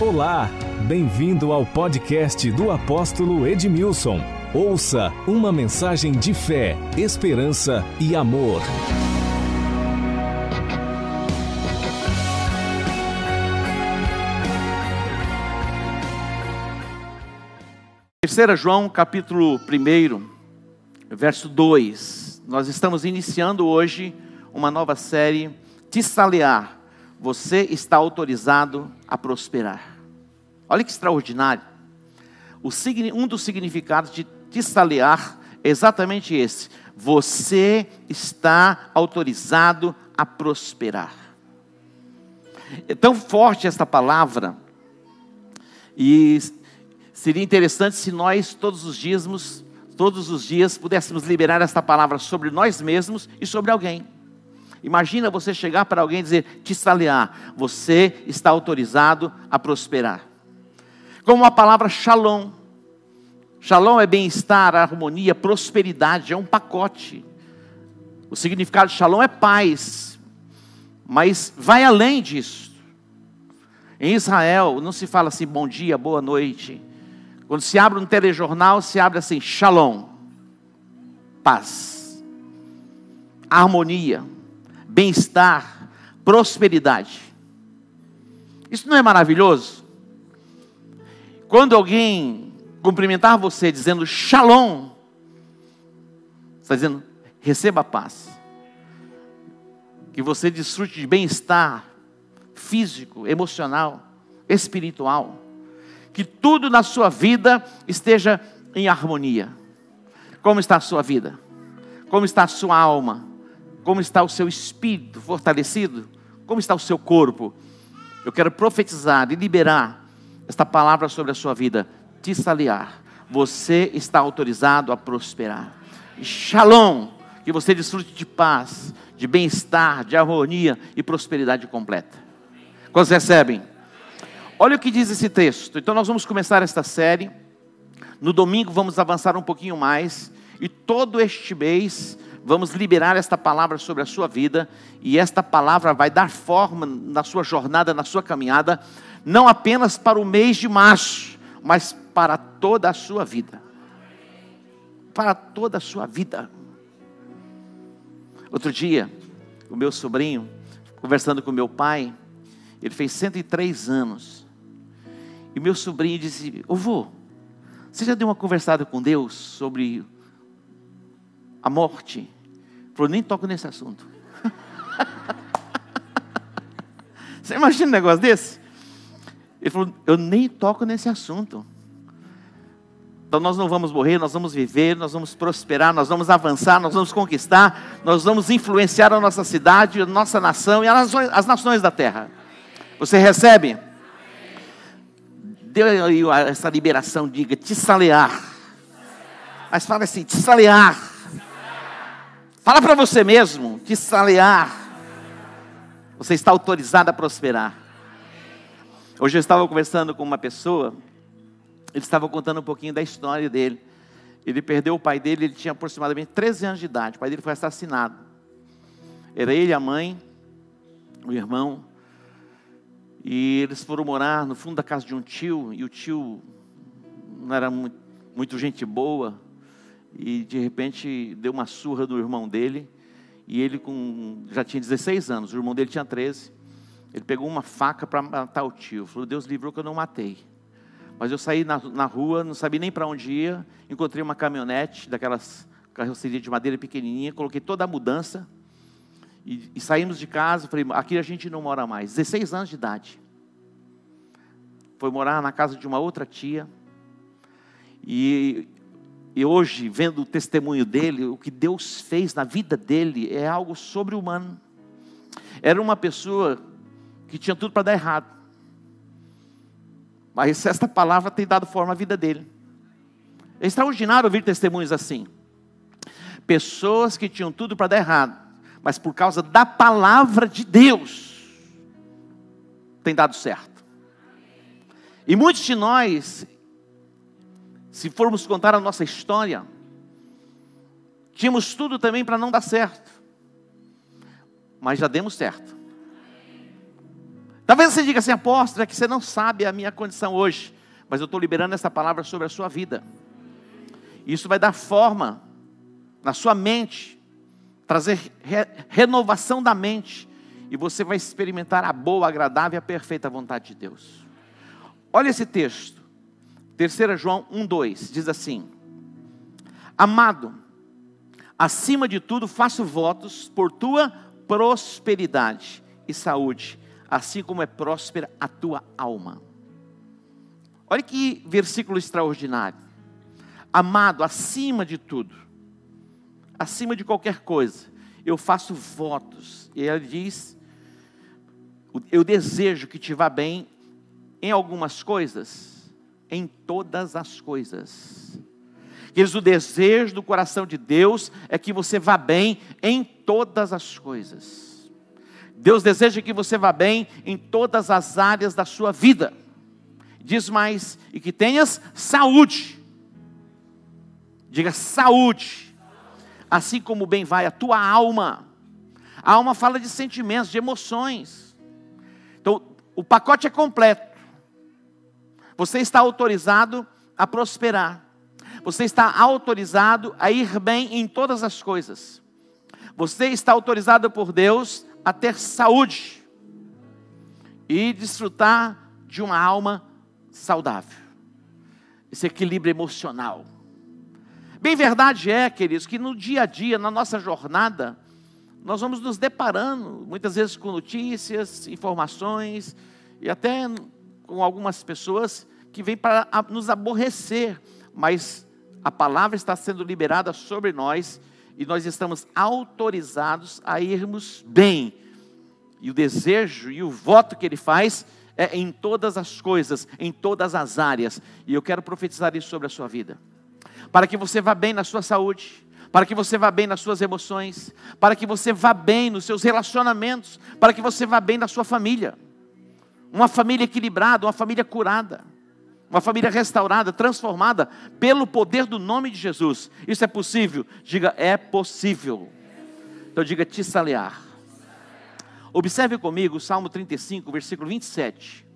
Olá, bem-vindo ao podcast do apóstolo Edmilson. Ouça uma mensagem de fé, esperança e amor. Terceira João, capítulo 1, verso 2. Nós estamos iniciando hoje uma nova série, Tissalear. Você está autorizado a prosperar. Olha que extraordinário. O, um dos significados de Tissalear é exatamente esse. Você está autorizado a prosperar. É tão forte esta palavra e seria interessante se nós todos os dias, todos os dias pudéssemos liberar esta palavra sobre nós mesmos e sobre alguém. Imagina você chegar para alguém e dizer, te saliar, você está autorizado a prosperar. Como a palavra shalom. Shalom é bem-estar, harmonia, prosperidade, é um pacote. O significado de shalom é paz, mas vai além disso. Em Israel não se fala assim bom dia, boa noite. Quando se abre um telejornal, se abre assim: shalom, paz, harmonia, bem-estar, prosperidade. Isso não é maravilhoso? Quando alguém cumprimentar você dizendo shalom, está dizendo receba paz, que você desfrute de bem-estar físico, emocional, espiritual que tudo na sua vida esteja em harmonia. Como está a sua vida? Como está a sua alma? Como está o seu espírito fortalecido? Como está o seu corpo? Eu quero profetizar e liberar esta palavra sobre a sua vida. Tissaliar. Você está autorizado a prosperar. Shalom. Que você desfrute de paz, de bem-estar, de harmonia e prosperidade completa. Quantos recebem? Olha o que diz esse texto. Então, nós vamos começar esta série. No domingo, vamos avançar um pouquinho mais. E todo este mês, vamos liberar esta palavra sobre a sua vida. E esta palavra vai dar forma na sua jornada, na sua caminhada. Não apenas para o mês de março, mas para toda a sua vida. Para toda a sua vida. Outro dia, o meu sobrinho, conversando com meu pai, ele fez 103 anos. E meu sobrinho disse: Ô vô, você já deu uma conversada com Deus sobre a morte? Ele falou: Nem toco nesse assunto. você imagina um negócio desse? Ele falou: Eu nem toco nesse assunto. Então nós não vamos morrer, nós vamos viver, nós vamos prosperar, nós vamos avançar, nós vamos conquistar, nós vamos influenciar a nossa cidade, a nossa nação e as nações, da terra. Você recebe? deu aí essa liberação, diga, te salear. Mas fala assim, te salear. Fala para você mesmo, te salear. Você está autorizado a prosperar. Hoje eu estava conversando com uma pessoa, ele estava contando um pouquinho da história dele. Ele perdeu o pai dele, ele tinha aproximadamente 13 anos de idade. O pai dele foi assassinado. Era ele, a mãe, o irmão. E eles foram morar no fundo da casa de um tio, e o tio não era muito, muito gente boa, e de repente deu uma surra no irmão dele, e ele com, já tinha 16 anos, o irmão dele tinha 13. Ele pegou uma faca para matar o tio. Falou: Deus livrou que eu não matei. Mas eu saí na, na rua, não sabia nem para onde ia. Encontrei uma caminhonete, daquelas carroceria de madeira pequenininha. Coloquei toda a mudança. E, e saímos de casa, falei, aqui a gente não mora mais. 16 anos de idade. Foi morar na casa de uma outra tia. E, e hoje, vendo o testemunho dele, o que Deus fez na vida dele é algo sobre-humano. Era uma pessoa que tinha tudo para dar errado. Mas esta palavra tem dado forma à vida dele. É extraordinário ouvir testemunhos assim. Pessoas que tinham tudo para dar errado, mas por causa da palavra de Deus, tem dado certo. E muitos de nós, se formos contar a nossa história, tínhamos tudo também para não dar certo, mas já demos certo. Talvez você diga assim, apóstolo, é que você não sabe a minha condição hoje, mas eu estou liberando essa palavra sobre a sua vida. Isso vai dar forma na sua mente, trazer re renovação da mente, e você vai experimentar a boa, agradável e a perfeita vontade de Deus. Olha esse texto, 3 João 1,2, diz assim: Amado, acima de tudo faço votos por tua prosperidade e saúde, assim como é próspera a tua alma. Olha que versículo extraordinário. Amado, acima de tudo, acima de qualquer coisa, eu faço votos. E ele diz: Eu desejo que te vá bem em algumas coisas, em todas as coisas. Queridos, o desejo do coração de Deus é que você vá bem em todas as coisas. Deus deseja que você vá bem em todas as áreas da sua vida. Diz mais, e que tenhas saúde. Diga saúde. Assim como bem vai a tua alma. A alma fala de sentimentos, de emoções. Então, o pacote é completo. Você está autorizado a prosperar. Você está autorizado a ir bem em todas as coisas. Você está autorizado por Deus a ter saúde e desfrutar de uma alma saudável. Esse equilíbrio emocional. Bem verdade é, queridos, que no dia a dia, na nossa jornada, nós vamos nos deparando muitas vezes com notícias, informações e até com algumas pessoas que vêm para nos aborrecer, mas a palavra está sendo liberada sobre nós e nós estamos autorizados a irmos bem. E o desejo e o voto que ele faz é em todas as coisas, em todas as áreas. E eu quero profetizar isso sobre a sua vida. Para que você vá bem na sua saúde, para que você vá bem nas suas emoções, para que você vá bem nos seus relacionamentos, para que você vá bem na sua família. Uma família equilibrada, uma família curada. Uma família restaurada, transformada pelo poder do nome de Jesus. Isso é possível? Diga, é possível. Então diga, te salear. Observe comigo o Salmo 35, versículo 27.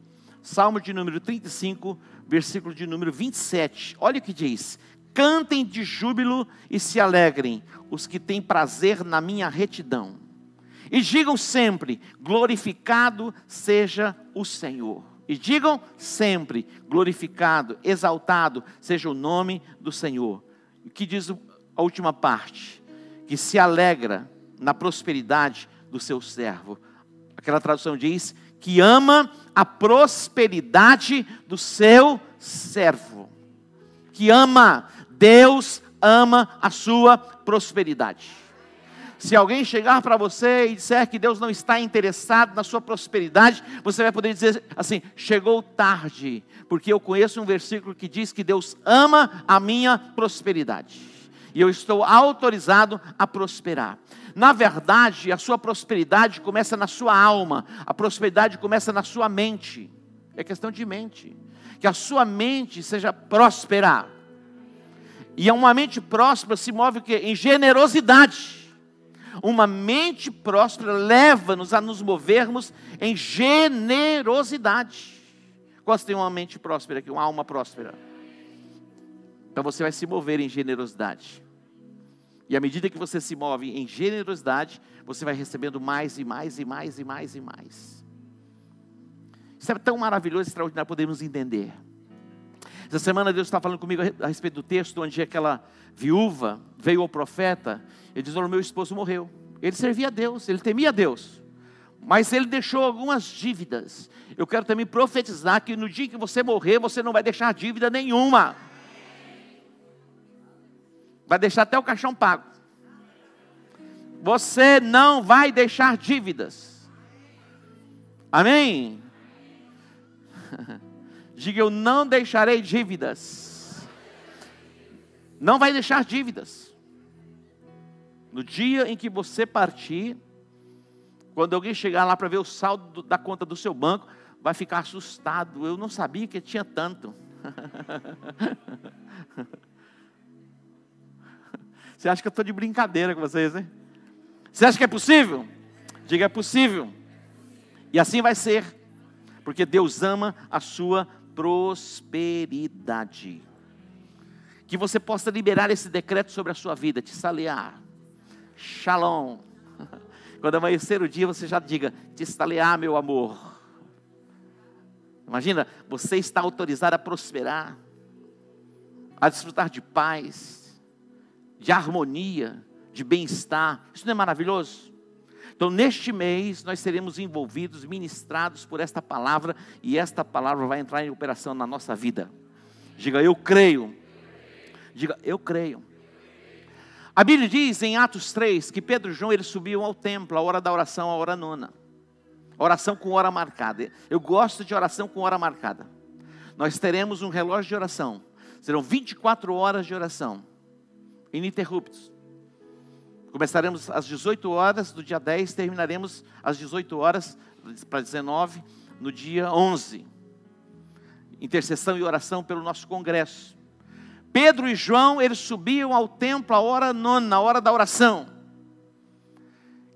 Salmo de número 35, versículo de número 27. Olha o que diz: Cantem de júbilo e se alegrem os que têm prazer na minha retidão. E digam sempre: glorificado seja o Senhor. E digam sempre: glorificado, exaltado seja o nome do Senhor. O que diz a última parte? Que se alegra na prosperidade do seu servo. Aquela tradução diz que ama a prosperidade do seu servo. Que ama, Deus ama a sua prosperidade. Se alguém chegar para você e disser que Deus não está interessado na sua prosperidade, você vai poder dizer assim: chegou tarde, porque eu conheço um versículo que diz que Deus ama a minha prosperidade, e eu estou autorizado a prosperar. Na verdade, a sua prosperidade começa na sua alma, a prosperidade começa na sua mente, é questão de mente, que a sua mente seja próspera. E uma mente próspera se move? Em generosidade. Uma mente próspera leva-nos a nos movermos em generosidade. Quantos tem uma mente próspera aqui, uma alma próspera? Então você vai se mover em generosidade. E à medida que você se move em generosidade, você vai recebendo mais e mais e mais e mais e mais. Isso é tão maravilhoso, extraordinário, podemos entender. Essa semana Deus está falando comigo a respeito do texto onde aquela viúva veio ao profeta e diz: Olha, meu esposo morreu. Ele servia a Deus, ele temia a Deus, mas ele deixou algumas dívidas. Eu quero também profetizar que no dia que você morrer, você não vai deixar dívida nenhuma, vai deixar até o caixão pago. Você não vai deixar dívidas. Amém? Diga eu não deixarei dívidas. Não vai deixar dívidas. No dia em que você partir, quando alguém chegar lá para ver o saldo da conta do seu banco, vai ficar assustado. Eu não sabia que tinha tanto. Você acha que eu estou de brincadeira com vocês, hein? Você acha que é possível? Diga é possível. E assim vai ser Porque Deus ama a sua prosperidade. Que você possa liberar esse decreto sobre a sua vida, te salear. Shalom. Quando amanhecer o dia, você já diga: te estalear, meu amor. Imagina, você está autorizado a prosperar, a desfrutar de paz, de harmonia, de bem-estar. Isso não é maravilhoso? Então, neste mês, nós seremos envolvidos, ministrados por esta palavra, e esta palavra vai entrar em operação na nossa vida. Diga, eu creio. Diga, eu creio. A Bíblia diz em Atos 3 que Pedro e João eles subiam ao templo, a hora da oração, a hora nona. Oração com hora marcada. Eu gosto de oração com hora marcada. Nós teremos um relógio de oração. Serão 24 horas de oração, ininterruptos. Começaremos às 18 horas do dia 10, terminaremos às 18 horas para 19 no dia 11. Intercessão e oração pelo nosso congresso. Pedro e João, eles subiam ao templo a hora nona, a hora da oração.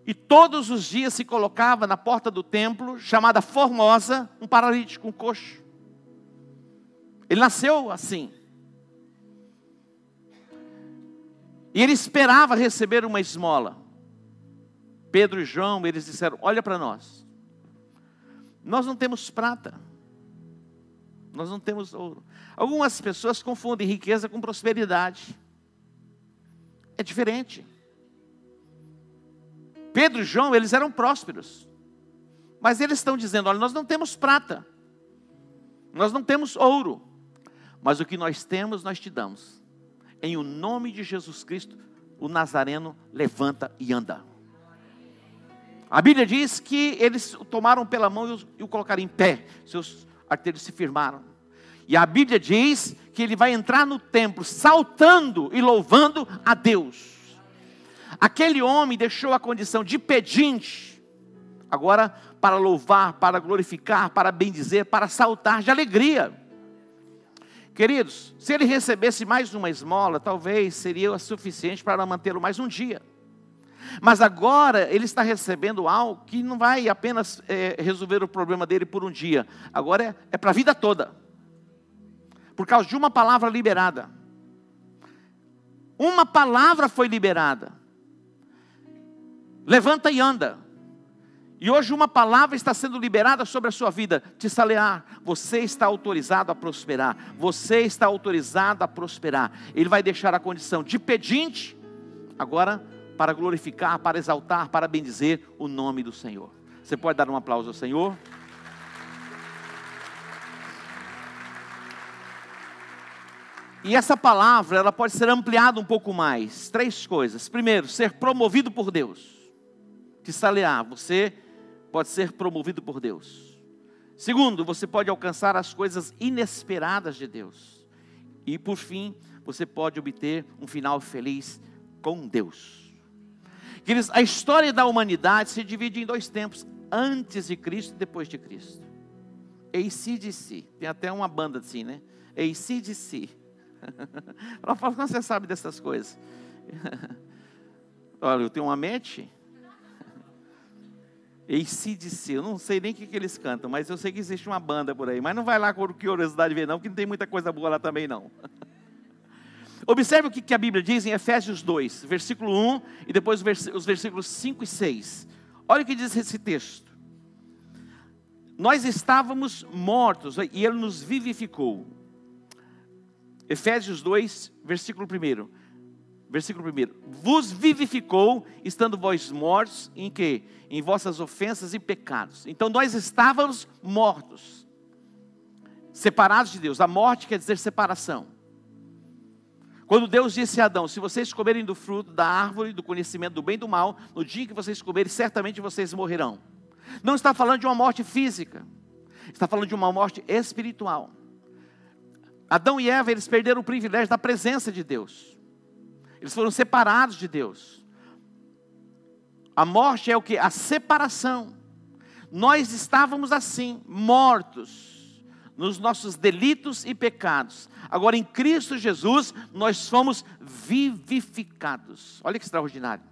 E todos os dias se colocava na porta do templo, chamada Formosa, um paralítico, um coxo. Ele nasceu assim. E ele esperava receber uma esmola. Pedro e João, eles disseram: Olha para nós. Nós não temos prata. Nós não temos ouro. Algumas pessoas confundem riqueza com prosperidade. É diferente. Pedro e João, eles eram prósperos. Mas eles estão dizendo: olha, nós não temos prata. Nós não temos ouro. Mas o que nós temos, nós te damos em o nome de Jesus Cristo, o Nazareno levanta e anda. A Bíblia diz que eles o tomaram pela mão e o colocaram em pé, seus arteiros se firmaram. E a Bíblia diz que ele vai entrar no templo saltando e louvando a Deus. Aquele homem deixou a condição de pedinte, agora para louvar, para glorificar, para bendizer, para saltar de alegria. Queridos, se ele recebesse mais uma esmola, talvez seria suficiente para mantê-lo mais um dia. Mas agora ele está recebendo algo que não vai apenas é, resolver o problema dele por um dia, agora é, é para a vida toda, por causa de uma palavra liberada. Uma palavra foi liberada. Levanta e anda. E hoje uma palavra está sendo liberada sobre a sua vida, te salear. Você está autorizado a prosperar. Você está autorizado a prosperar. Ele vai deixar a condição de pedinte, agora para glorificar, para exaltar, para bendizer o nome do Senhor. Você pode dar um aplauso ao Senhor? E essa palavra, ela pode ser ampliada um pouco mais. Três coisas. Primeiro, ser promovido por Deus. Te salear, você pode ser promovido por Deus. Segundo, você pode alcançar as coisas inesperadas de Deus. E por fim, você pode obter um final feliz com Deus. Queridos, a história da humanidade se divide em dois tempos: antes de Cristo e depois de Cristo. ACDC, tem até uma banda assim, né? ACDC. Ela fala, como você sabe dessas coisas? Olha, eu tenho uma mente ACDC, eu não sei nem o que, que eles cantam, mas eu sei que existe uma banda por aí. Mas não vai lá com curiosidade ver, não, porque não tem muita coisa boa lá também, não. Observe o que, que a Bíblia diz em Efésios 2, versículo 1 e depois os versículos 5 e 6. Olha o que diz esse texto. Nós estávamos mortos e Ele nos vivificou. Efésios 2, versículo 1. Versículo 1: Vos vivificou, estando vós mortos em que? Em vossas ofensas e pecados. Então nós estávamos mortos, separados de Deus. A morte quer dizer separação. Quando Deus disse a Adão: Se vocês comerem do fruto da árvore do conhecimento do bem e do mal, no dia que vocês comerem, certamente vocês morrerão. Não está falando de uma morte física, está falando de uma morte espiritual. Adão e Eva, eles perderam o privilégio da presença de Deus. Eles foram separados de Deus. A morte é o que? A separação. Nós estávamos assim, mortos nos nossos delitos e pecados. Agora em Cristo Jesus nós fomos vivificados. Olha que extraordinário.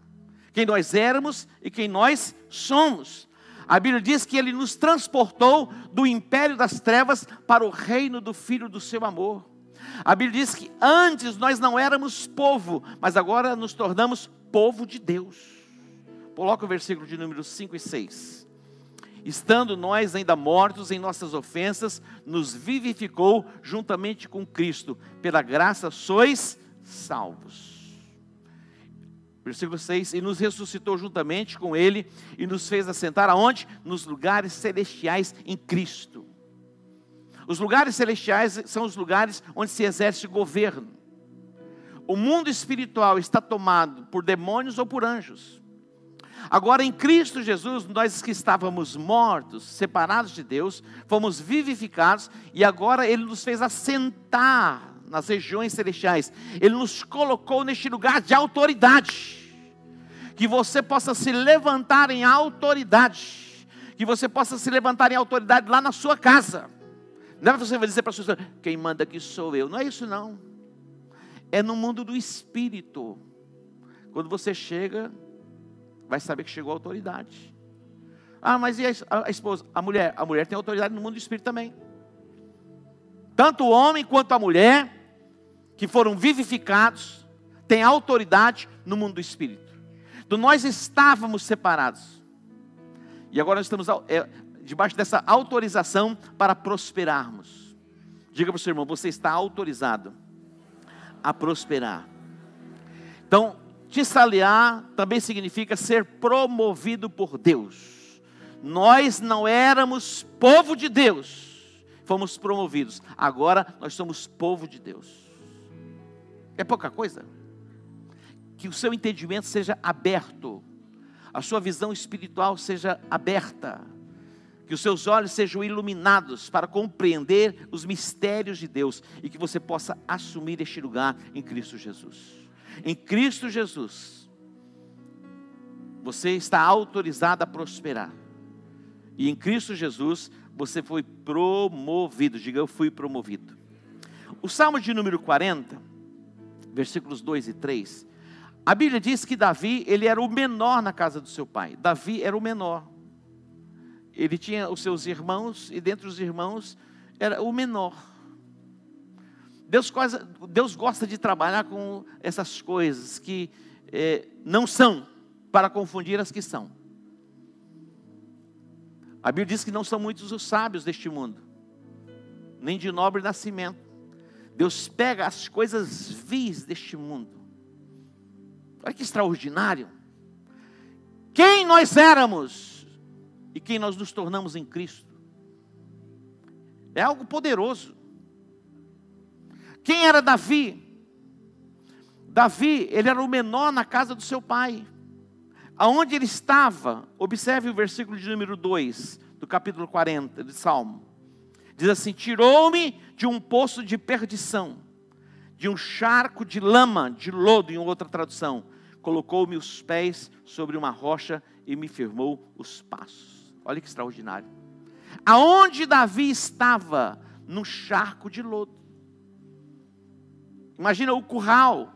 Quem nós éramos e quem nós somos. A Bíblia diz que ele nos transportou do império das trevas para o reino do Filho do seu amor. A Bíblia diz que antes nós não éramos povo, mas agora nos tornamos povo de Deus. Coloca o versículo de número 5 e 6. Estando nós ainda mortos em nossas ofensas, nos vivificou juntamente com Cristo. Pela graça sois salvos. Versículo 6: E nos ressuscitou juntamente com Ele e nos fez assentar aonde? Nos lugares celestiais em Cristo. Os lugares celestiais são os lugares onde se exerce governo. O mundo espiritual está tomado por demônios ou por anjos. Agora, em Cristo Jesus, nós que estávamos mortos, separados de Deus, fomos vivificados e agora Ele nos fez assentar nas regiões celestiais. Ele nos colocou neste lugar de autoridade. Que você possa se levantar em autoridade. Que você possa se levantar em autoridade lá na sua casa. Não é você vai dizer para sua quem manda aqui sou eu. Não é isso não. É no mundo do espírito. Quando você chega, vai saber que chegou a autoridade. Ah, mas e a, esposa? A mulher? A mulher tem autoridade no mundo do espírito também. Tanto o homem quanto a mulher, que foram vivificados, têm autoridade no mundo do espírito. Do nós estávamos separados. E agora nós estamos é, debaixo dessa autorização para prosperarmos. Diga para o seu irmão, você está autorizado a prosperar. Então, Tissaliar também significa ser promovido por Deus. Nós não éramos povo de Deus fomos promovidos. Agora nós somos povo de Deus. É pouca coisa? Que o seu entendimento seja aberto, a sua visão espiritual seja aberta, que os seus olhos sejam iluminados para compreender os mistérios de Deus e que você possa assumir este lugar em Cristo Jesus. Em Cristo Jesus, você está autorizado a prosperar. E em Cristo Jesus, você foi promovido. Diga, eu fui promovido. O Salmo de número 40, versículos 2 e 3. A Bíblia diz que Davi, ele era o menor na casa do seu pai. Davi era o menor. Ele tinha os seus irmãos, e dentre os irmãos, era o menor. Deus, Deus gosta de trabalhar com essas coisas que é, não são, para confundir as que são. A Bíblia diz que não são muitos os sábios deste mundo, nem de nobre nascimento. Deus pega as coisas vis deste mundo. Olha que extraordinário. Quem nós éramos e quem nós nos tornamos em Cristo. É algo poderoso. Quem era Davi? Davi, ele era o menor na casa do seu pai. Aonde ele estava, observe o versículo de número 2 do capítulo 40 de Salmo. Diz assim: Tirou-me de um poço de perdição, de um charco de lama, de lodo, em outra tradução. Colocou-me os pés sobre uma rocha e me firmou os passos. Olha que extraordinário. Aonde Davi estava? Num charco de lodo. Imagina o curral,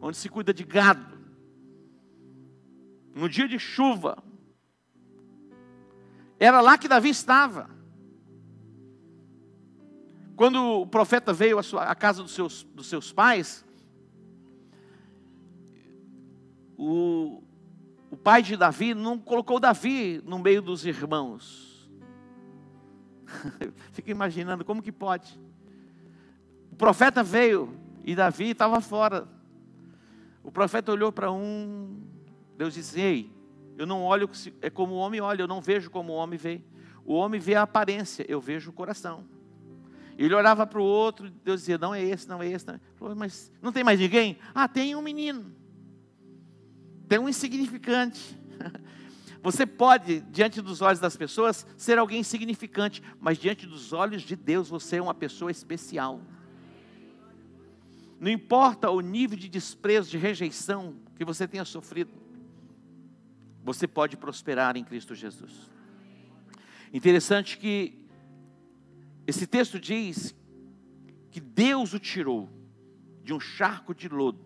onde se cuida de gado no dia de chuva. Era lá que Davi estava. Quando o profeta veio à, sua, à casa dos seus, dos seus pais, o, o pai de Davi não colocou Davi no meio dos irmãos. Fica imaginando como que pode. O profeta veio e Davi estava fora. O profeta olhou para um, Deus disse: Ei, eu não olho é como o homem olha, eu não vejo como o homem vê. O homem vê a aparência, eu vejo o coração. Ele olhava para o outro, Deus dizia: Não é esse, não é esse. Não é. Falou, Mas não tem mais ninguém? Ah, tem um menino. Um insignificante. Você pode, diante dos olhos das pessoas, ser alguém insignificante, mas diante dos olhos de Deus, você é uma pessoa especial. Não importa o nível de desprezo, de rejeição que você tenha sofrido você pode prosperar em Cristo Jesus. Interessante que esse texto diz que Deus o tirou de um charco de lodo,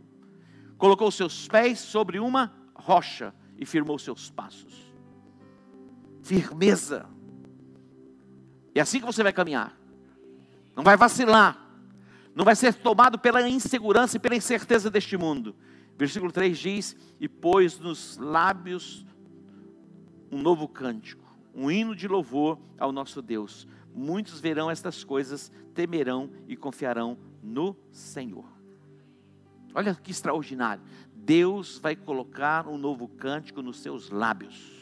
colocou seus pés sobre uma rocha e firmou seus passos. firmeza. É assim que você vai caminhar. Não vai vacilar. Não vai ser tomado pela insegurança e pela incerteza deste mundo. Versículo 3 diz: E pôs nos lábios um novo cântico, um hino de louvor ao nosso Deus. Muitos verão estas coisas, temerão e confiarão no Senhor. Olha que extraordinário. Deus vai colocar um novo cântico nos seus lábios.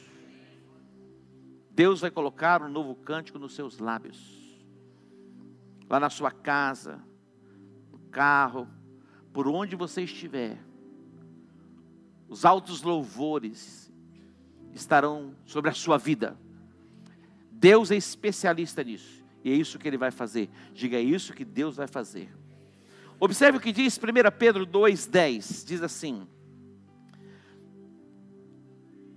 Deus vai colocar um novo cântico nos seus lábios. Lá na sua casa, no carro, por onde você estiver, os altos louvores estarão sobre a sua vida. Deus é especialista nisso. E é isso que ele vai fazer. Diga, é isso que Deus vai fazer. Observe o que diz 1 Pedro 2,10. Diz assim: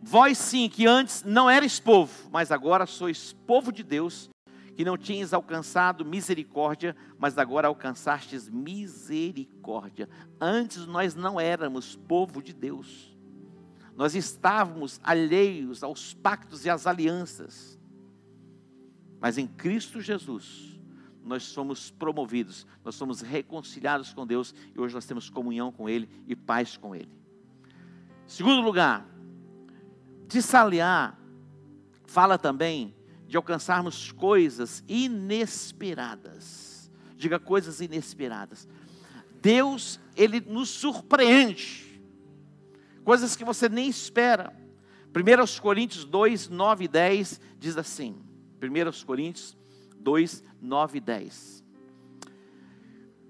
Vós sim, que antes não eres povo, mas agora sois povo de Deus, que não tinhas alcançado misericórdia, mas agora alcançastes misericórdia. Antes nós não éramos povo de Deus. Nós estávamos alheios aos pactos e às alianças. Mas em Cristo Jesus, nós somos promovidos, nós somos reconciliados com Deus e hoje nós temos comunhão com Ele e paz com Ele. Segundo lugar, Tissaliar fala também de alcançarmos coisas inesperadas. Diga coisas inesperadas. Deus, Ele nos surpreende. Coisas que você nem espera. 1 Coríntios 2, 9 e 10 diz assim. 1 Coríntios 2, 9 e 10.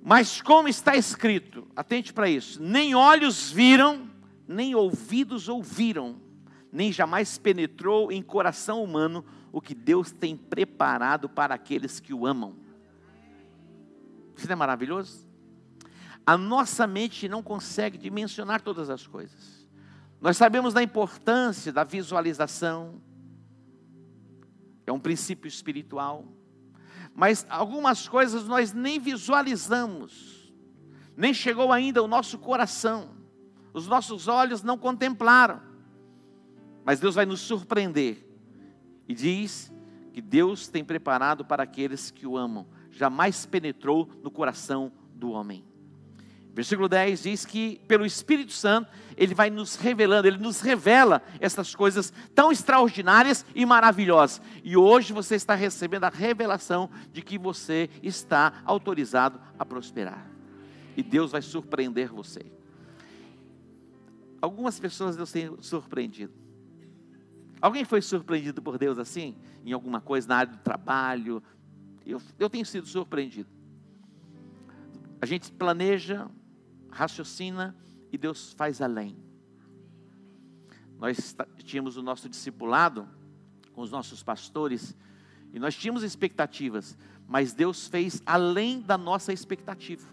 Mas como está escrito, atente para isso: nem olhos viram, nem ouvidos ouviram, nem jamais penetrou em coração humano o que Deus tem preparado para aqueles que o amam. Isso não é maravilhoso? A nossa mente não consegue dimensionar todas as coisas. Nós sabemos da importância da visualização, é um princípio espiritual. Mas algumas coisas nós nem visualizamos, nem chegou ainda ao nosso coração, os nossos olhos não contemplaram. Mas Deus vai nos surpreender e diz que Deus tem preparado para aqueles que o amam, jamais penetrou no coração do homem. Versículo 10 diz que pelo Espírito Santo ele vai nos revelando, ele nos revela essas coisas tão extraordinárias e maravilhosas. E hoje você está recebendo a revelação de que você está autorizado a prosperar. E Deus vai surpreender você. Algumas pessoas Deus tem surpreendido. Alguém foi surpreendido por Deus assim? Em alguma coisa na área do trabalho? Eu, eu tenho sido surpreendido. A gente planeja, raciocina e Deus faz além. Nós tínhamos o nosso discipulado com os nossos pastores e nós tínhamos expectativas, mas Deus fez além da nossa expectativa.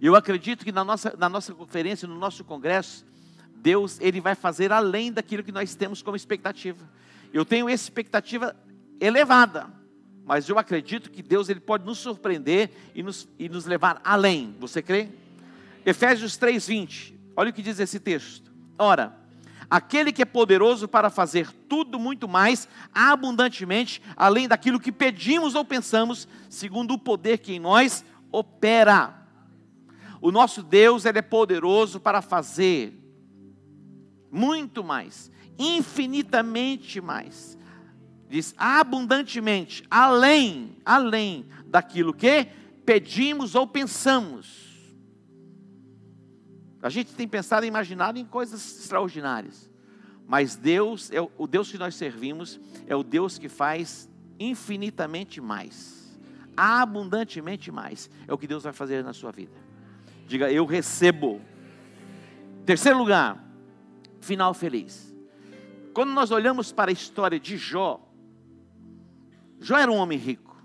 Eu acredito que na nossa, na nossa conferência, no nosso congresso, Deus ele vai fazer além daquilo que nós temos como expectativa. Eu tenho expectativa elevada, mas eu acredito que Deus ele pode nos surpreender e nos, e nos levar além. Você crê? Efésios 3:20. Olha o que diz esse texto. Ora, aquele que é poderoso para fazer tudo muito mais abundantemente, além daquilo que pedimos ou pensamos, segundo o poder que em nós opera. O nosso Deus ele é poderoso para fazer muito mais, infinitamente mais. Diz abundantemente, além, além daquilo que pedimos ou pensamos. A gente tem pensado e imaginado em coisas extraordinárias. Mas Deus, é o Deus que nós servimos, é o Deus que faz infinitamente mais, abundantemente mais. É o que Deus vai fazer na sua vida. Diga, eu recebo. Terceiro lugar, final feliz. Quando nós olhamos para a história de Jó, Jó era um homem rico,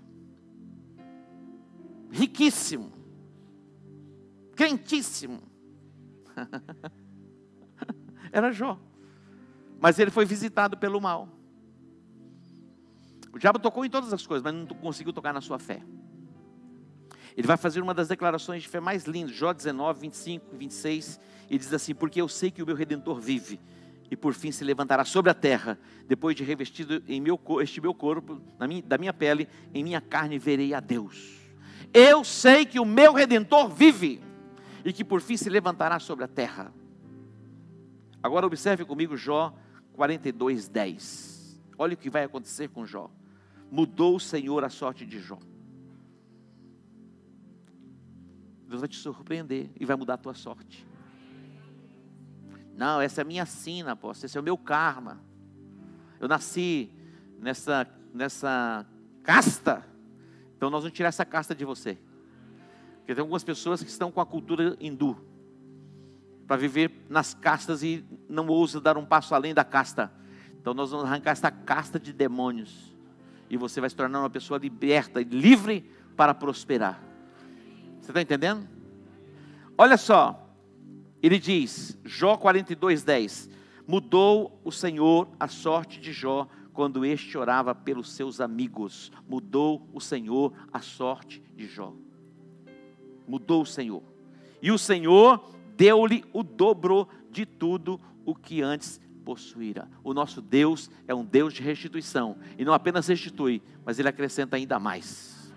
riquíssimo, crentíssimo. era Jó, mas ele foi visitado pelo mal. O diabo tocou em todas as coisas, mas não conseguiu tocar na sua fé. Ele vai fazer uma das declarações de fé mais lindas, Jó 19, 25 e 26. Ele diz assim: Porque eu sei que o meu redentor vive, e por fim se levantará sobre a terra. Depois de revestido em meu, este meu corpo, minha, da minha pele, em minha carne verei a Deus. Eu sei que o meu redentor vive e que por fim se levantará sobre a terra. Agora observe comigo Jó 42, 10. Olha o que vai acontecer com Jó. Mudou o Senhor a sorte de Jó. Deus vai te surpreender e vai mudar a tua sorte. Não, essa é a minha sina, apóstolo, esse é o meu karma. Eu nasci nessa, nessa casta, então nós vamos tirar essa casta de você. Porque tem algumas pessoas que estão com a cultura hindu, para viver nas castas e não ousam dar um passo além da casta. Então nós vamos arrancar essa casta de demônios. E você vai se tornar uma pessoa liberta e livre para prosperar. Você está entendendo? Olha só, ele diz, Jó 42, 10: Mudou o Senhor a sorte de Jó quando este orava pelos seus amigos. Mudou o Senhor a sorte de Jó. Mudou o Senhor. E o Senhor deu-lhe o dobro de tudo o que antes possuíra. O nosso Deus é um Deus de restituição. E não apenas restitui, mas Ele acrescenta ainda mais.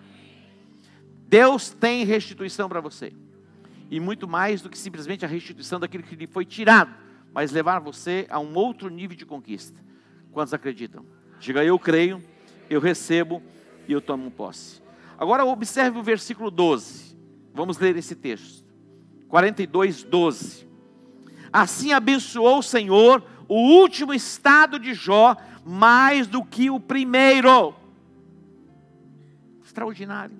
Deus tem restituição para você. E muito mais do que simplesmente a restituição daquilo que lhe foi tirado, mas levar você a um outro nível de conquista. Quantos acreditam? Diga, eu creio, eu recebo e eu tomo posse. Agora observe o versículo 12. Vamos ler esse texto. 42, 12. Assim abençoou o Senhor o último estado de Jó mais do que o primeiro. Extraordinário.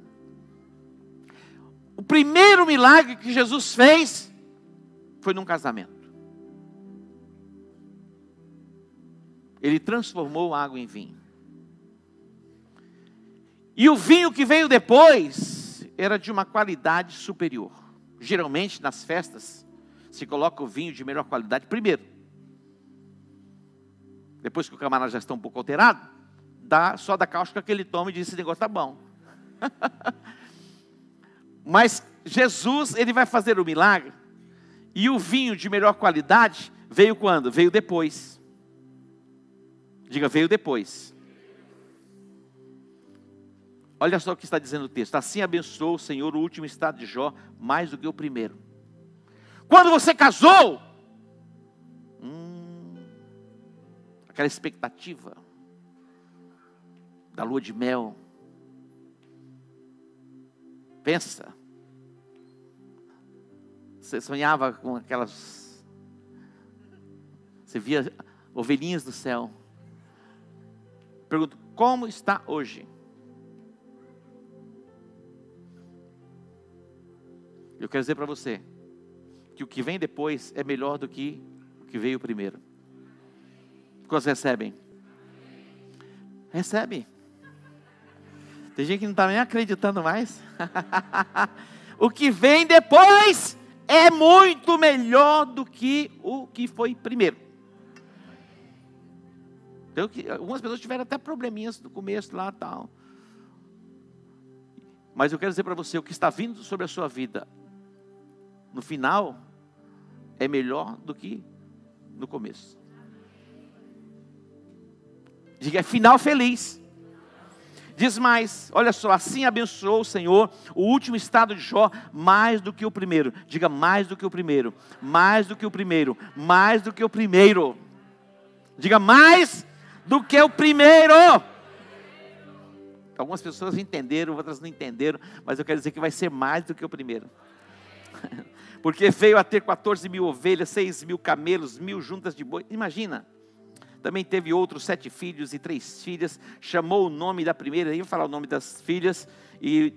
O primeiro milagre que Jesus fez foi num casamento. Ele transformou água em vinho. E o vinho que veio depois era de uma qualidade superior. Geralmente nas festas se coloca o vinho de melhor qualidade primeiro. Depois que o camarada já está um pouco alterado, dá só da cáustica que ele toma e diz: esse negócio está bom. Mas Jesus, ele vai fazer o milagre. E o vinho de melhor qualidade veio quando? Veio depois. Diga, veio depois. Olha só o que está dizendo o texto. Assim abençoou o Senhor o último estado de Jó mais do que o primeiro. Quando você casou, hum, aquela expectativa da lua de mel, Pensa. Você sonhava com aquelas. Você via ovelhinhas do céu. Pergunto, como está hoje? Eu quero dizer para você que o que vem depois é melhor do que o que veio primeiro. Quantos recebem? Recebe. Tem gente que não está nem acreditando mais. o que vem depois é muito melhor do que o que foi primeiro. Então, algumas pessoas tiveram até probleminhas no começo lá tal. Mas eu quero dizer para você, o que está vindo sobre a sua vida, no final, é melhor do que no começo. Diga, é final feliz. Diz mais, olha só, assim abençoou o Senhor o último estado de Jó mais do que o primeiro. Diga mais do que o primeiro, mais do que o primeiro, mais do que o primeiro. Diga mais do que o primeiro. Algumas pessoas entenderam, outras não entenderam, mas eu quero dizer que vai ser mais do que o primeiro. Porque veio a ter 14 mil ovelhas, 6 mil camelos, mil juntas de boi. Imagina, também teve outros sete filhos e três filhas. Chamou o nome da primeira, ia falar o nome das filhas. E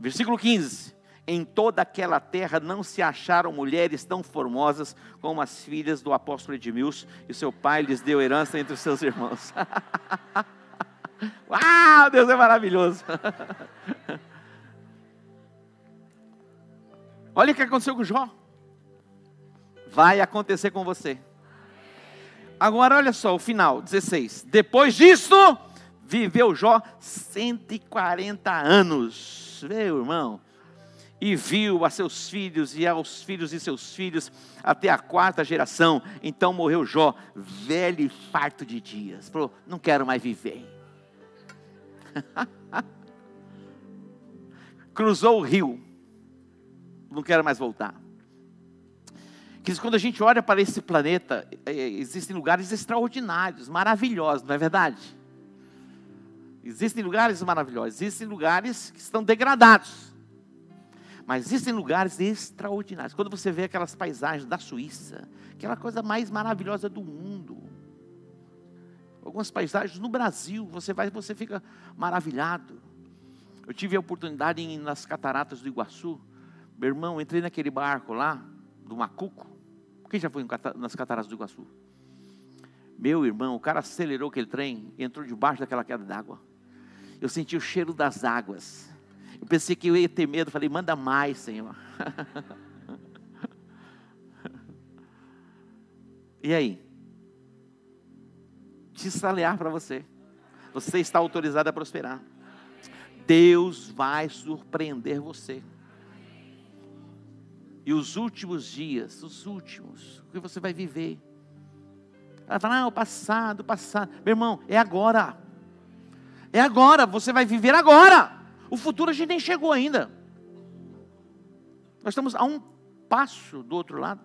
versículo 15: Em toda aquela terra não se acharam mulheres tão formosas como as filhas do apóstolo Edmilson, e seu pai lhes deu herança entre os seus irmãos. Uau, Deus é maravilhoso. Olha o que aconteceu com Jó. Vai acontecer com você. Agora olha só o final, 16. Depois disso, viveu Jó 140 anos. Meu irmão. e viu a seus filhos e aos filhos de seus filhos até a quarta geração. Então morreu Jó, velho e farto de dias. Falou: Não quero mais viver. Cruzou o rio, não quero mais voltar. quando a gente olha para esse planeta, é, é, existem lugares extraordinários, maravilhosos, não é verdade? Existem lugares maravilhosos, existem lugares que estão degradados. Mas existem lugares extraordinários. Quando você vê aquelas paisagens da Suíça, aquela coisa mais maravilhosa do mundo. Algumas paisagens no Brasil, você vai, você fica maravilhado. Eu tive a oportunidade em, nas cataratas do Iguaçu. Meu irmão, entrei naquele barco lá, do Macuco. Quem já foi nas cataratas do Iguaçu? Meu irmão, o cara acelerou aquele trem, entrou debaixo daquela queda d'água. Eu senti o cheiro das águas. Eu pensei que eu ia ter medo, falei, manda mais, Senhor. e aí? Desalear para você. Você está autorizado a prosperar. Deus vai surpreender você. E os últimos dias, os últimos, o que você vai viver. Ela fala, ah, o passado, o passado. Meu irmão, é agora. É agora, você vai viver agora. O futuro a gente nem chegou ainda. Nós estamos a um passo do outro lado.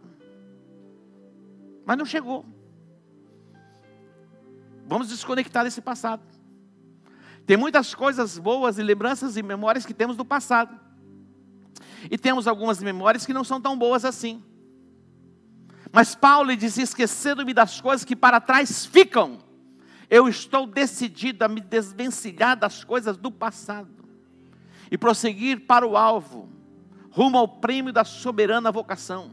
Mas não chegou. Vamos desconectar desse passado. Tem muitas coisas boas e lembranças e memórias que temos do passado. E temos algumas memórias que não são tão boas assim. Mas Paulo diz: esquecendo-me das coisas que para trás ficam, eu estou decidido a me desvencilhar das coisas do passado e prosseguir para o alvo, rumo ao prêmio da soberana vocação,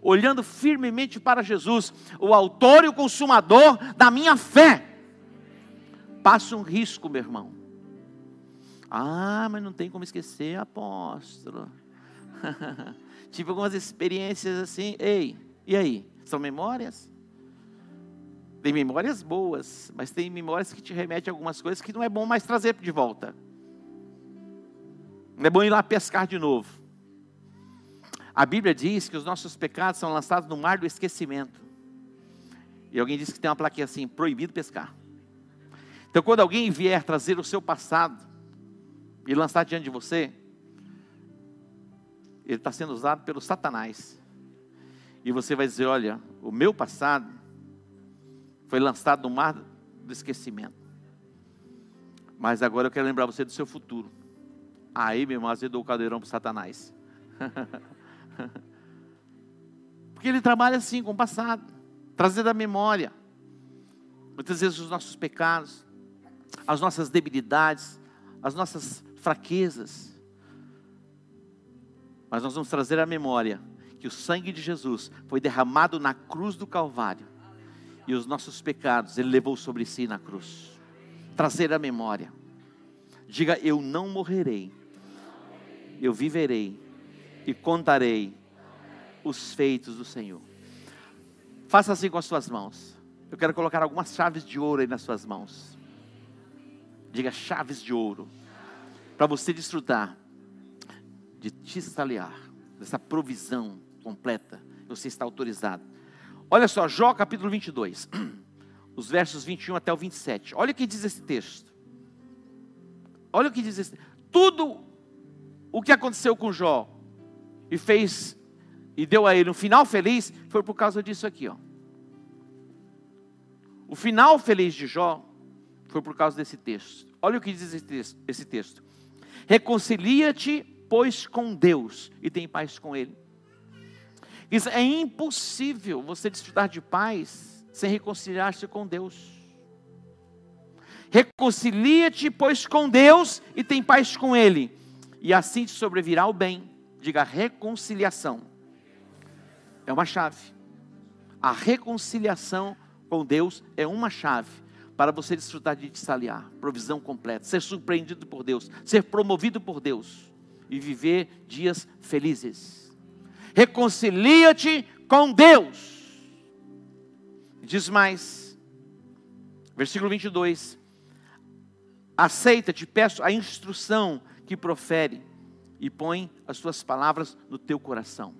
olhando firmemente para Jesus, o autor e o consumador da minha fé. Passa um risco, meu irmão. Ah, mas não tem como esquecer, apóstolo. Tive algumas experiências assim. Ei, e aí? São memórias? Tem memórias boas, mas tem memórias que te remetem a algumas coisas que não é bom mais trazer de volta. Não é bom ir lá pescar de novo. A Bíblia diz que os nossos pecados são lançados no mar do esquecimento. E alguém disse que tem uma plaquinha assim: proibido pescar. Então, quando alguém vier trazer o seu passado e lançar diante de você, ele está sendo usado pelo Satanás. E você vai dizer: olha, o meu passado foi lançado no mar do esquecimento. Mas agora eu quero lembrar você do seu futuro. Aí, meu irmão, azedou o caldeirão para Satanás. Porque ele trabalha assim, com o passado, trazer da memória. Muitas vezes os nossos pecados, as nossas debilidades, as nossas fraquezas. Mas nós vamos trazer à memória que o sangue de Jesus foi derramado na cruz do Calvário. E os nossos pecados ele levou sobre si na cruz. Trazer à memória. Diga, eu não morrerei eu viverei e contarei os feitos do Senhor. Faça assim com as suas mãos. Eu quero colocar algumas chaves de ouro aí nas suas mãos. Diga chaves de ouro. Para você desfrutar de te estalear, dessa provisão completa. Você está autorizado. Olha só, Jó capítulo 22, os versos 21 até o 27. Olha o que diz esse texto. Olha o que diz esse. Tudo o que aconteceu com Jó e fez e deu a ele um final feliz foi por causa disso aqui, ó. O final feliz de Jó foi por causa desse texto. Olha o que diz esse texto. Reconcilia-te, pois, com Deus e tem paz com Ele. Isso é impossível você desfrutar de paz sem reconciliar-se com Deus. Reconcilia-te, pois, com Deus e tem paz com Ele e assim te sobrevirá o bem. Diga reconciliação. É uma chave. A reconciliação com Deus é uma chave para você desfrutar de te aliar, provisão completa, ser surpreendido por Deus, ser promovido por Deus e viver dias felizes. Reconcilia-te com Deus. Diz mais, versículo 22. Aceita, te peço a instrução que profere, e põe as suas palavras no teu coração.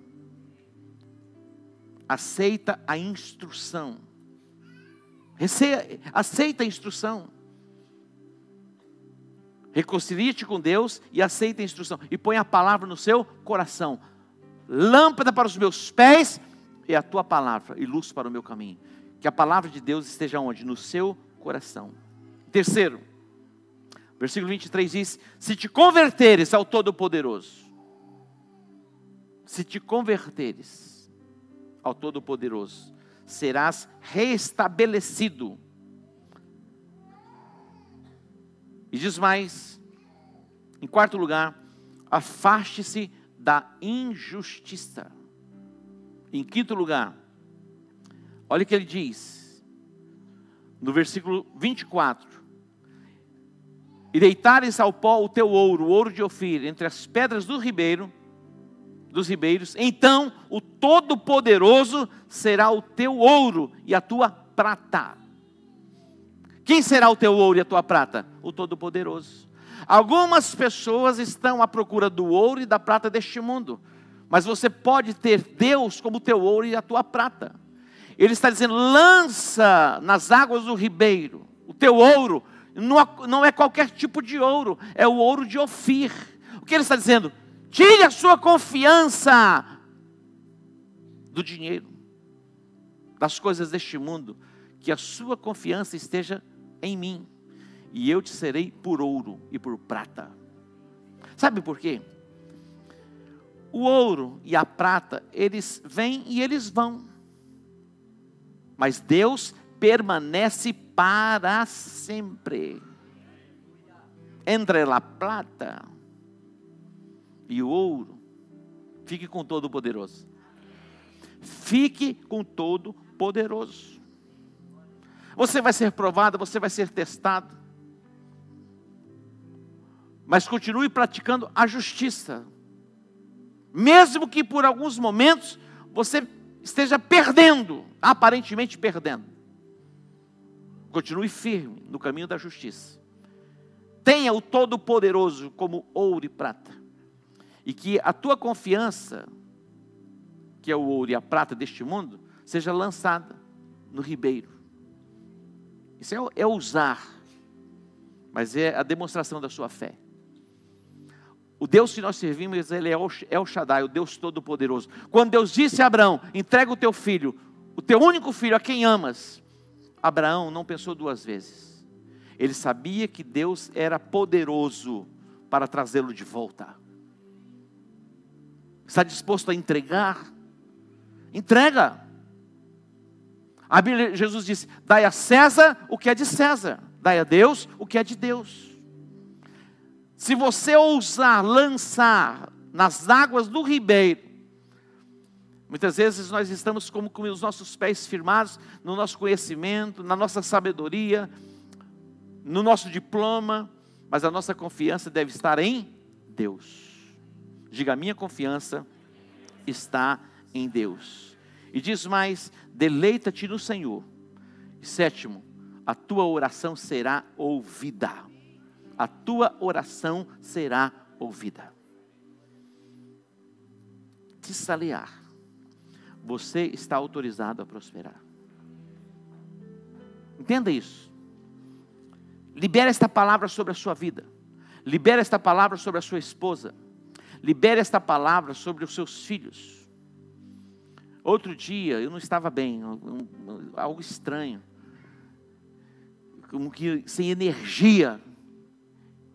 Aceita a instrução. aceita a instrução. Reconcilie-te com Deus e aceita a instrução. E põe a palavra no seu coração. Lâmpada para os meus pés e a tua palavra, e luz para o meu caminho. Que a palavra de Deus esteja onde? No seu coração. Terceiro, versículo 23 diz: Se te converteres ao Todo-Poderoso, se te converteres ao Todo-Poderoso, serás restabelecido. E diz mais, em quarto lugar, afaste-se da injustiça. Em quinto lugar, olha o que ele diz, no versículo 24: E deitares ao pó o teu ouro, o ouro de Ofir, entre as pedras do ribeiro, dos ribeiros, então o Todo-Poderoso será o teu ouro e a tua prata. Quem será o teu ouro e a tua prata? O Todo-Poderoso. Algumas pessoas estão à procura do ouro e da prata deste mundo, mas você pode ter Deus como teu ouro e a tua prata. Ele está dizendo: lança nas águas do ribeiro o teu ouro, não é qualquer tipo de ouro, é o ouro de Ofir. O que ele está dizendo? Tire a sua confiança do dinheiro, das coisas deste mundo, que a sua confiança esteja em mim, e eu te serei por ouro e por prata. Sabe por quê? O ouro e a prata, eles vêm e eles vão. Mas Deus permanece para sempre. Entre a plata e o ouro, fique com todo poderoso. Fique com todo poderoso. Você vai ser provado, você vai ser testado. Mas continue praticando a justiça. Mesmo que por alguns momentos você esteja perdendo, aparentemente perdendo. Continue firme no caminho da justiça. Tenha o Todo-Poderoso como ouro e prata. E que a tua confiança, que é o ouro e a prata deste mundo, seja lançada no ribeiro isso é, é usar, mas é a demonstração da sua fé. O Deus que nós servimos, ele é o, é o Shaddai, o Deus Todo-Poderoso. Quando Deus disse a Abraão: entrega o teu filho, o teu único filho a quem amas, Abraão não pensou duas vezes. Ele sabia que Deus era poderoso para trazê-lo de volta. Está disposto a entregar? Entrega. A Bíblia, Jesus disse: dai a César o que é de César, dai a Deus o que é de Deus. Se você ousar lançar nas águas do ribeiro, muitas vezes nós estamos como com os nossos pés firmados no nosso conhecimento, na nossa sabedoria, no nosso diploma, mas a nossa confiança deve estar em Deus. Diga, minha confiança está em Deus. E diz mais: deleita-te no Senhor. E sétimo, a tua oração será ouvida. A tua oração será ouvida. Tissalear. Você está autorizado a prosperar. Entenda isso. Libera esta palavra sobre a sua vida. Libera esta palavra sobre a sua esposa. Libera esta palavra sobre os seus filhos Outro dia eu não estava bem, algo estranho, como que sem energia.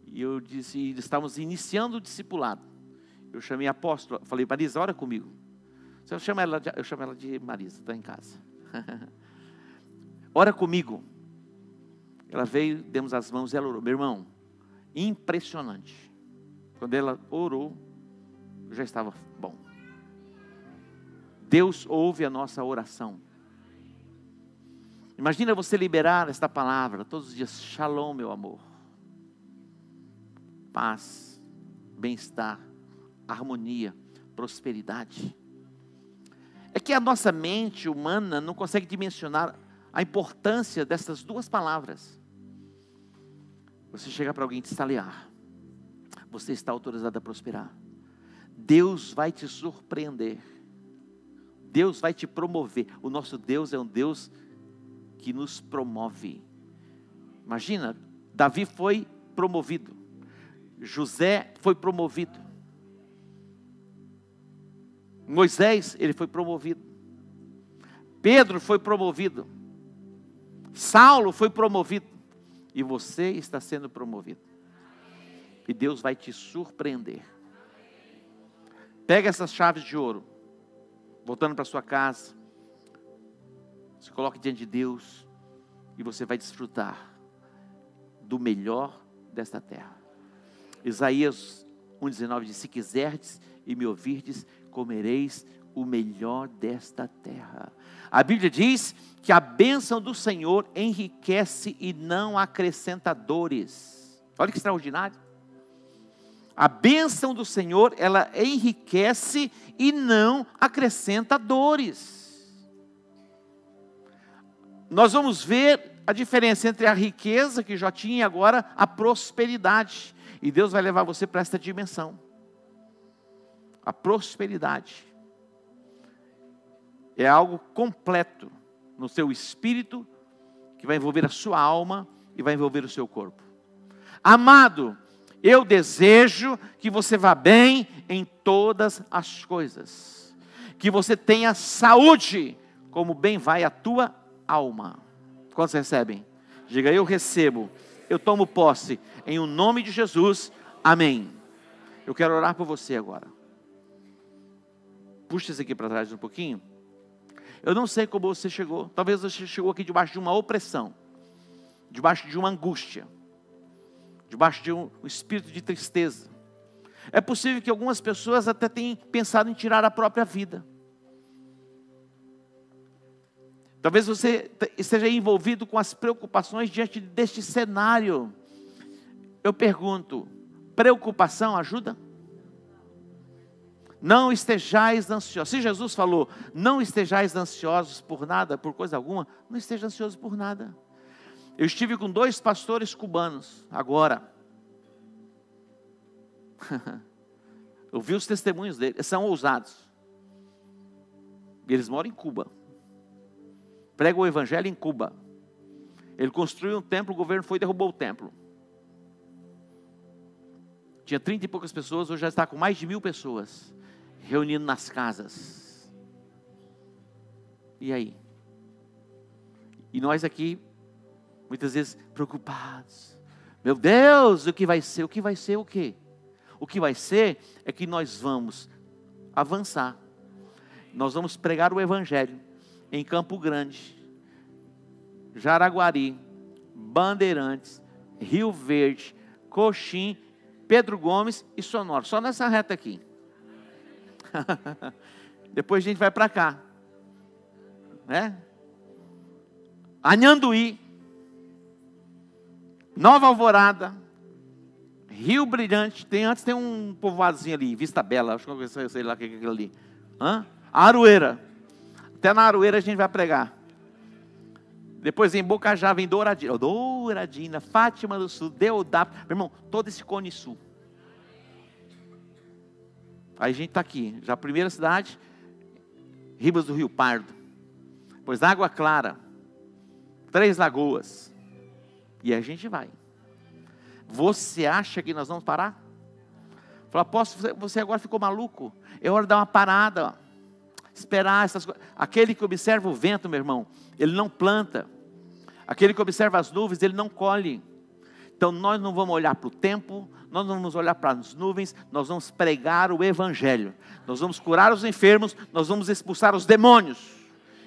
E eu disse, estávamos iniciando o discipulado. Eu chamei a apóstola, falei, Marisa, ora comigo. Eu chamo ela de, eu chamo ela de Marisa, está em casa. ora comigo. Ela veio, demos as mãos e ela orou. Meu irmão, impressionante. Quando ela orou, já estava bom. Deus ouve a nossa oração. Imagina você liberar esta palavra todos os dias. Shalom, meu amor. Paz, bem-estar, harmonia, prosperidade. É que a nossa mente humana não consegue dimensionar a importância dessas duas palavras. Você chega para alguém te estalear. Você está autorizado a prosperar. Deus vai te surpreender. Deus vai te promover. O nosso Deus é um Deus que nos promove. Imagina, Davi foi promovido. José foi promovido. Moisés, ele foi promovido. Pedro foi promovido. Saulo foi promovido. E você está sendo promovido. E Deus vai te surpreender. Pega essas chaves de ouro. Voltando para sua casa. Se coloque diante de Deus. E você vai desfrutar do melhor desta terra. Isaías 1,19 diz: Se quiserdes e me ouvirdes, comereis o melhor desta terra. A Bíblia diz que a bênção do Senhor enriquece e não acrescenta dores. Olha que extraordinário. A bênção do Senhor, ela enriquece e não acrescenta dores. Nós vamos ver a diferença entre a riqueza que já tinha e agora a prosperidade. E Deus vai levar você para esta dimensão. A prosperidade é algo completo no seu espírito, que vai envolver a sua alma e vai envolver o seu corpo. Amado, eu desejo que você vá bem em todas as coisas, que você tenha saúde, como bem vai a tua alma. Quantos recebem? Diga, eu recebo, eu tomo posse, em o nome de Jesus, amém. Eu quero orar por você agora. Puxa isso aqui para trás um pouquinho. Eu não sei como você chegou. Talvez você chegou aqui debaixo de uma opressão, debaixo de uma angústia, debaixo de um, espírito de tristeza. É possível que algumas pessoas até tenham pensado em tirar a própria vida. Talvez você esteja envolvido com as preocupações diante deste cenário. Eu pergunto: preocupação ajuda? Não estejais ansiosos. Se Jesus falou, não estejais ansiosos por nada, por coisa alguma, não esteja ansioso por nada. Eu estive com dois pastores cubanos, agora. Eu vi os testemunhos deles, são ousados. Eles moram em Cuba prega o evangelho em Cuba. Ele construiu um templo, o governo foi e derrubou o templo. Tinha trinta e poucas pessoas, hoje já está com mais de mil pessoas, reunindo nas casas. E aí? E nós aqui, muitas vezes, preocupados. Meu Deus, o que vai ser? O que vai ser o quê? O que vai ser é que nós vamos avançar. Nós vamos pregar o Evangelho em Campo Grande, Jaraguari, Bandeirantes, Rio Verde, Coxim, Pedro Gomes e Sonora. Só nessa reta aqui. Depois a gente vai para cá. Né? Anhanduí, Nova Alvorada, Rio Brilhante, tem antes tem um povoadozinho ali, Vista Bela, acho que eu sei lá o que é aquilo ali. Hã? Aroeira. Até na Aroeira a gente vai pregar. Depois em Bocajá vem Douradina, Douradina, Fátima do Sul, Deodato. Meu irmão, todo esse cone sul. Aí a gente está aqui, já a primeira cidade, Ribas do Rio Pardo. Pois Água Clara, Três Lagoas. E a gente vai. Você acha que nós vamos parar? Fala, apóstolo, você agora ficou maluco. É hora de dar uma parada esperar essas coisas. Aquele que observa o vento, meu irmão, ele não planta. Aquele que observa as nuvens, ele não colhe. Então nós não vamos olhar para o tempo, nós não vamos olhar para as nuvens, nós vamos pregar o Evangelho. Nós vamos curar os enfermos, nós vamos expulsar os demônios.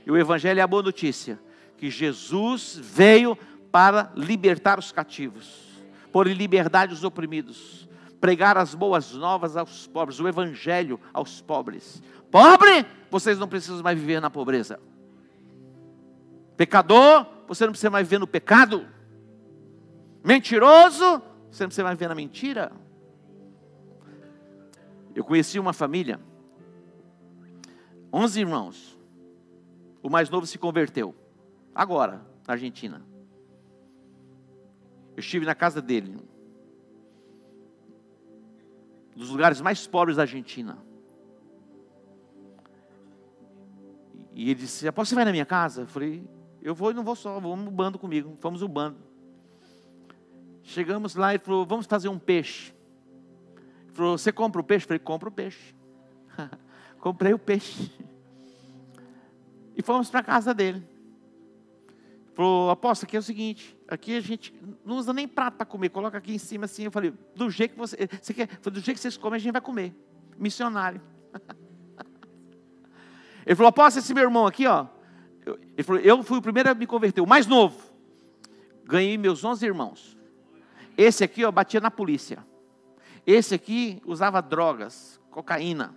E o Evangelho é a boa notícia: que Jesus veio para libertar os cativos, em liberdade os oprimidos, pregar as boas novas aos pobres, o Evangelho aos pobres. Pobre, vocês não precisam mais viver na pobreza. Pecador, você não precisa mais viver no pecado. Mentiroso, você não precisa mais viver na mentira. Eu conheci uma família, onze irmãos. O mais novo se converteu, agora, na Argentina. Eu estive na casa dele. dos lugares mais pobres da Argentina. E ele disse: Após você vai na minha casa? Eu falei: Eu vou e não vou só, vamos no bando comigo. Fomos no bando. Chegamos lá e falou: Vamos fazer um peixe. Ele falou: Você compra o peixe? Eu falei: Compra o peixe. Comprei o peixe. E fomos para a casa dele. Falou, aposta, aqui é o seguinte, aqui a gente não usa nem prato para comer, coloca aqui em cima assim. Eu falei, do jeito que você, você quer, do jeito que vocês comem, a gente vai comer. Missionário. Ele falou, aposta esse meu irmão aqui, ó. Ele falou, eu fui o primeiro a me converter, o mais novo. Ganhei meus 11 irmãos. Esse aqui, ó, batia na polícia. Esse aqui usava drogas, cocaína.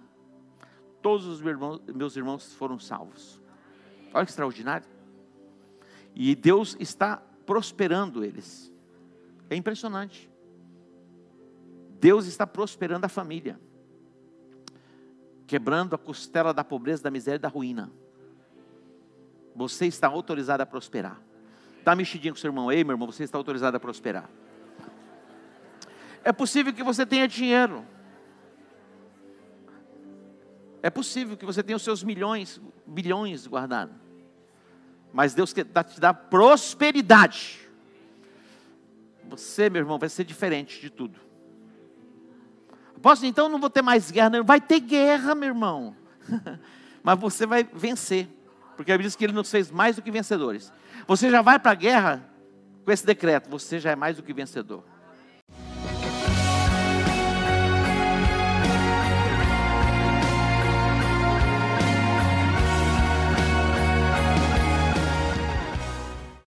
Todos os meus irmãos, meus irmãos foram salvos. Olha que extraordinário. E Deus está prosperando eles. É impressionante. Deus está prosperando a família, quebrando a costela da pobreza, da miséria e da ruína. Você está autorizado a prosperar. Dá mexidinha com seu irmão, ei meu irmão, você está autorizado a prosperar. É possível que você tenha dinheiro. É possível que você tenha os seus milhões, bilhões guardados. Mas Deus te dar prosperidade. Você, meu irmão, vai ser diferente de tudo. Posso então não vou ter mais guerra, não. vai ter guerra, meu irmão. Mas você vai vencer, porque a Bíblia diz que ele nos fez mais do que vencedores. Você já vai para a guerra com esse decreto, você já é mais do que vencedor.